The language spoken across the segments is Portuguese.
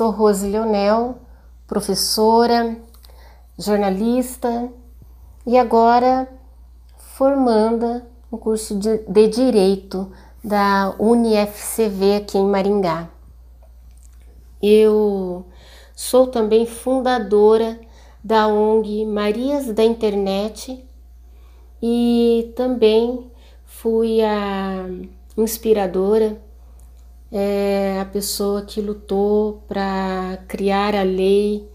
Sou Rose Leonel, professora, jornalista e agora formanda no curso de, Direito da UniFCV aqui em Maringá. Eu sou também fundadora da ONG Marias da Internet e também fui a inspiradora, é, a pessoa que lutou para criar a lei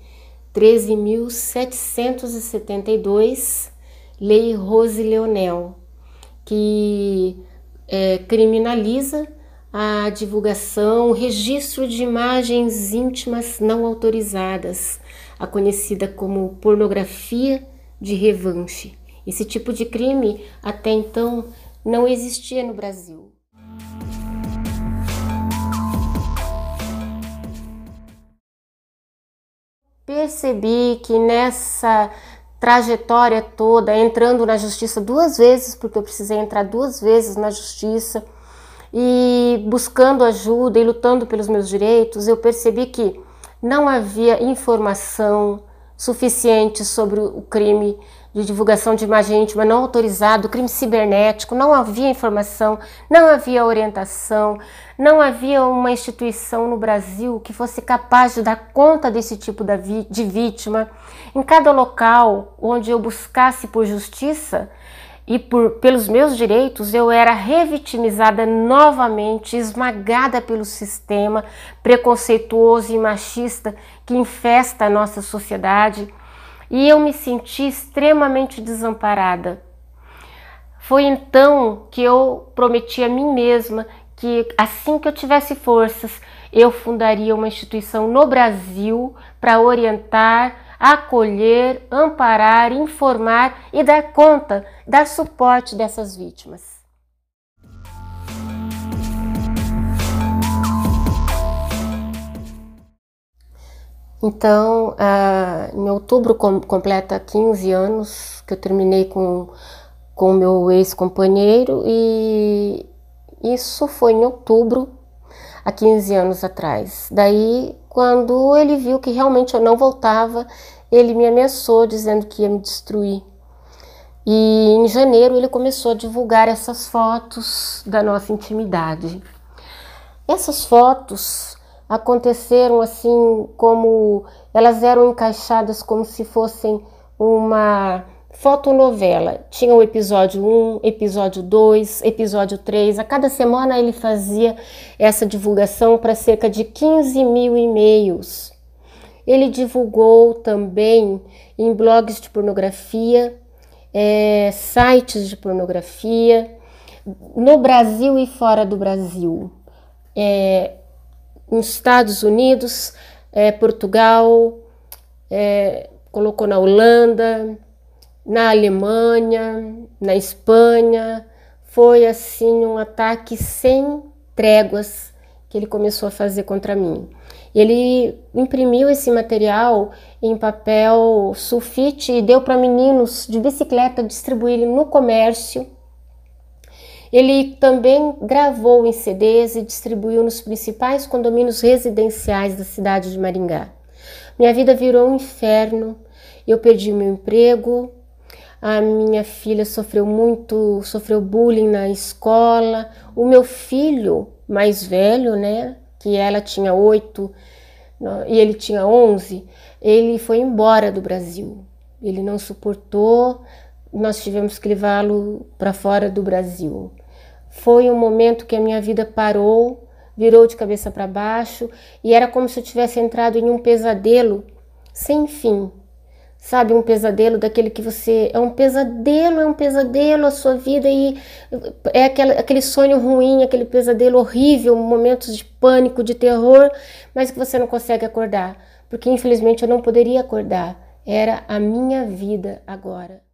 13.772, Lei Rose Leonel, que é, criminaliza a divulgação, o registro de imagens íntimas não autorizadas, a conhecida como pornografia de revanche. Esse tipo de crime até então não existia no Brasil. Percebi que nessa trajetória toda, entrando na justiça duas vezes, porque eu precisei entrar duas vezes na justiça, e buscando ajuda e lutando pelos meus direitos, eu percebi que não havia informação suficiente sobre o crime de divulgação de imagem íntima não autorizado, crime cibernético, não havia informação, não havia orientação, não havia uma instituição no Brasil que fosse capaz de dar conta desse tipo de vítima. Em cada local onde eu buscasse por justiça e por, pelos meus direitos, eu era revitimizada novamente, esmagada pelo sistema preconceituoso e machista que infesta a nossa sociedade e eu me senti extremamente desamparada. Foi então que eu prometi a mim mesma que assim que eu tivesse forças, eu fundaria uma instituição no Brasil para orientar, acolher, amparar, informar e dar conta, dar suporte dessas vítimas. Então, uh, em outubro com, completa 15 anos que eu terminei com com meu ex-companheiro e isso foi em outubro, há 15 anos atrás. Daí, quando ele viu que realmente eu não voltava, ele me ameaçou dizendo que ia me destruir. E em janeiro ele começou a divulgar essas fotos da nossa intimidade. Essas fotos aconteceram assim como elas eram encaixadas como se fossem uma fotonovela. Tinha o episódio 1, episódio 2, episódio 3. A cada semana ele fazia essa divulgação para cerca de 15 mil e-mails. Ele divulgou também em blogs de pornografia, é, sites de pornografia, no Brasil e fora do Brasil. É, nos Estados Unidos, é, Portugal, é, colocou na Holanda, na Alemanha, na Espanha. Foi assim um ataque sem tréguas que ele começou a fazer contra mim. Ele imprimiu esse material em papel sulfite e deu para meninos de bicicleta distribuírem no comércio ele também gravou em CDs e distribuiu nos principais condomínios residenciais da cidade de Maringá. Minha vida virou um inferno. Eu perdi meu emprego. A minha filha sofreu muito, sofreu bullying na escola. O meu filho mais velho, né, que ela tinha oito e ele tinha onze, ele foi embora do Brasil. Ele não suportou, nós tivemos que levá-lo para fora do Brasil. Foi um momento que a minha vida parou, virou de cabeça para baixo e era como se eu tivesse entrado em um pesadelo sem fim. Sabe, um pesadelo daquele que você. É um pesadelo, é um pesadelo a sua vida e é aquele, aquele sonho ruim, aquele pesadelo horrível, momentos de pânico, de terror, mas que você não consegue acordar. Porque infelizmente eu não poderia acordar. Era a minha vida agora.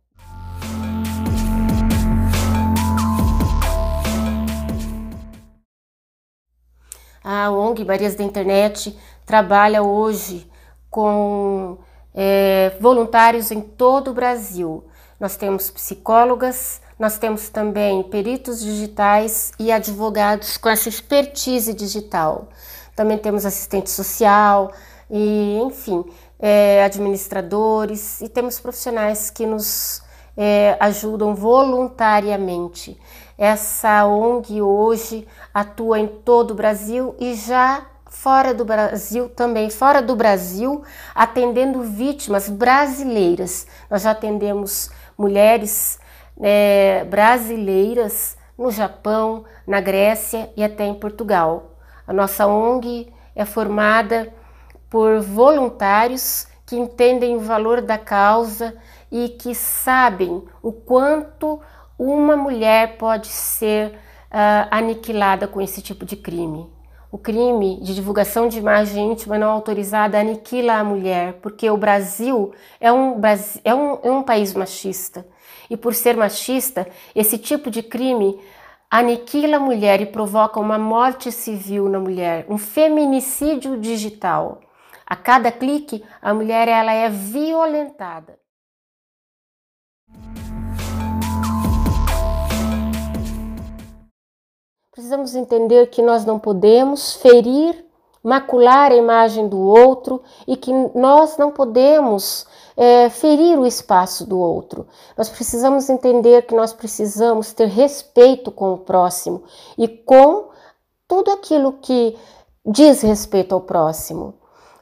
A ONG Marias da Internet trabalha hoje com é, voluntários em todo o Brasil. Nós temos psicólogas, nós temos também peritos digitais e advogados com essa expertise digital. também temos assistente social e, enfim, é, administradores e temos profissionais que nos é, ajudam voluntariamente. Essa ONG hoje atua em todo o Brasil e já fora do Brasil também, fora do Brasil, atendendo vítimas brasileiras. Nós já atendemos mulheres é, brasileiras no Japão, na Grécia e até em Portugal. A nossa ONG é formada por voluntários que entendem o valor da causa e que sabem o quanto uma mulher pode ser uh, aniquilada com esse tipo de crime. O crime de divulgação de imagem íntima não autorizada aniquila a mulher, porque o Brasil é um, é um, é um país machista. E por ser machista, esse tipo de crime aniquila a mulher e provoca uma morte civil na mulher, um feminicídio digital. A cada clique, a mulher ela é violentada. Precisamos entender que nós não podemos ferir, macular a imagem do outro e que nós não podemos é, ferir o espaço do outro. Nós precisamos entender que nós precisamos ter respeito com o próximo e com tudo aquilo que diz respeito ao próximo.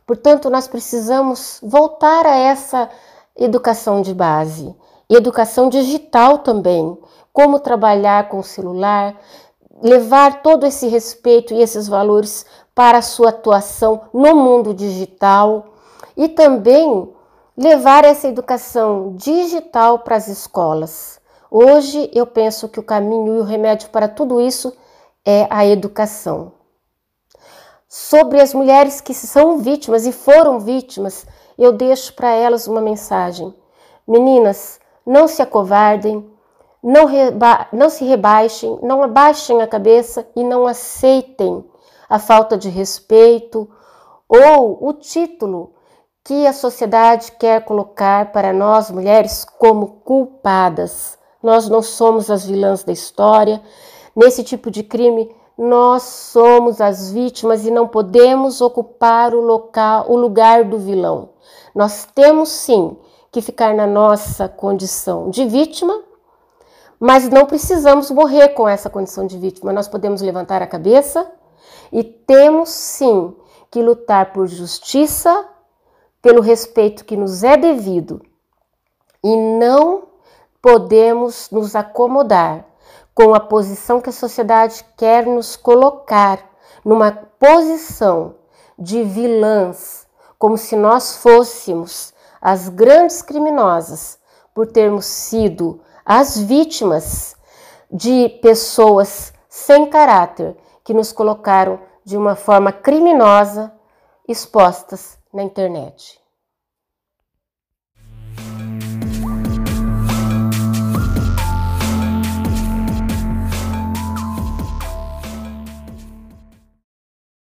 Portanto, nós precisamos voltar a essa educação de base, educação digital também, como trabalhar com o celular, levar todo esse respeito e esses valores para a sua atuação no mundo digital e também levar essa educação digital para as escolas. Hoje eu penso que o caminho e o remédio para tudo isso é a educação. Sobre as mulheres que são vítimas e foram vítimas, eu deixo para elas uma mensagem. Meninas, não se acovardem, não, não se rebaixem, não abaixem a cabeça e não aceitem a falta de respeito ou o título que a sociedade quer colocar para nós mulheres como culpadas. Nós não somos as vilãs da história. Nesse tipo de crime, nós somos as vítimas e não podemos ocupar o local, o lugar do vilão. Nós temos sim que ficar na nossa condição de vítima mas não precisamos morrer com essa condição de vítima. Nós podemos levantar a cabeça e temos sim que lutar por justiça, pelo respeito que nos é devido. E não podemos nos acomodar com a posição que a sociedade quer nos colocar numa posição de vilãs, como se nós fôssemos as grandes criminosas por termos sido as vítimas de pessoas sem caráter que nos colocaram de uma forma criminosa expostas na internet.